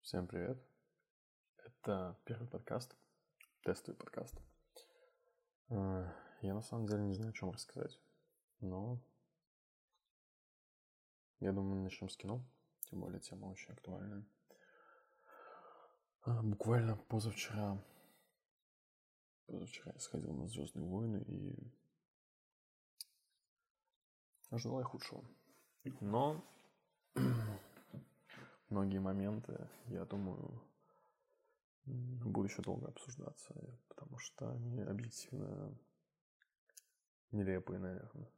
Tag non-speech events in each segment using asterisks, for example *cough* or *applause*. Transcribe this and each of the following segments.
Всем привет. Это первый подкаст, тестовый подкаст. Э, Я на самом деле не знаю, о чем рассказать, но я думаю, мы начнем с кино, тем более тема очень актуальная. А, Буквально позавчера, позавчера я сходил на Звездные войны и ожидал я худшего. Но *clears throat* многие моменты, я думаю, будут еще долго обсуждаться, потому что они объективно нелепые, наверное.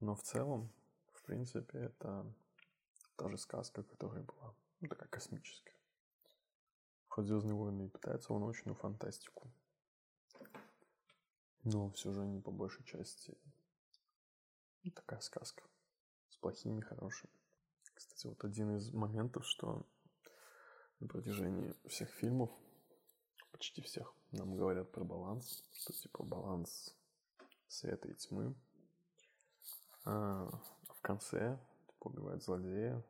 Но в целом, в принципе, это та же сказка, которая была, ну, такая космическая. Хоть «Звездные войны» и пытаются в научную фантастику, но все же они по большей части такая сказка с плохими и хорошими. Кстати, вот один из моментов, что на протяжении всех фильмов, почти всех, нам говорят про баланс, что типа баланс света и тьмы. А в конце типа, убивают злодея,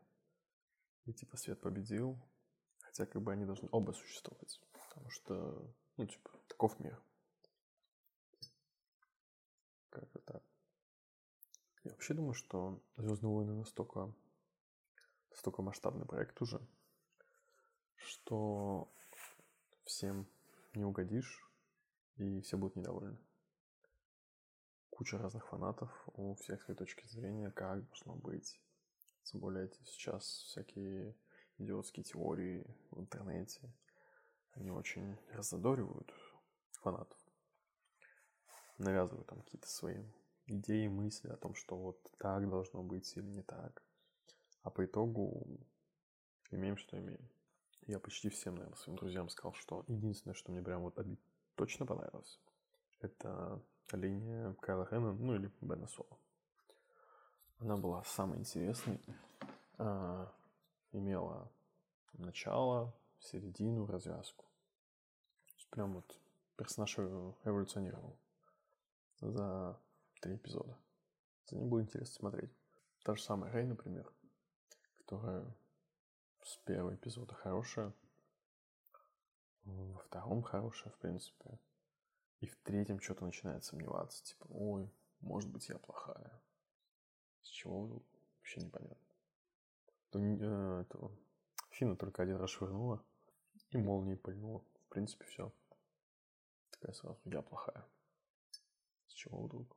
и типа свет победил, хотя как бы они должны оба существовать, потому что, ну типа, таков мир. Как-то так. Я вообще думаю, что Звездные войны настолько, настолько масштабный проект уже, что всем не угодишь, и все будут недовольны. Куча разных фанатов, у всех свои точки зрения, как должно быть. Тем более сейчас всякие идиотские теории в интернете, они очень раззадоривают фанатов. Навязывают там какие-то свои идеи, мысли о том, что вот так должно быть или не так. А по итогу имеем, что имеем. Я почти всем, наверное, своим друзьям сказал, что единственное, что мне прям вот точно понравилось, это линия Кайла Рена, ну или Бена Соло. Она была самой интересной, а, имела начало, середину, развязку. Прям вот персонаж эволюционировал за три эпизода. За ним было интересно смотреть. Та же самая Рей, например, которая с первого эпизода хорошая, во втором хорошая, в принципе, и в третьем что-то начинает сомневаться, типа, ой, может быть, я плохая. С чего вообще непонятно. То, э, этого Фина только один раз швырнула и молнией пальнула. В принципе, все. Такая сразу, я плохая. С чего вдруг?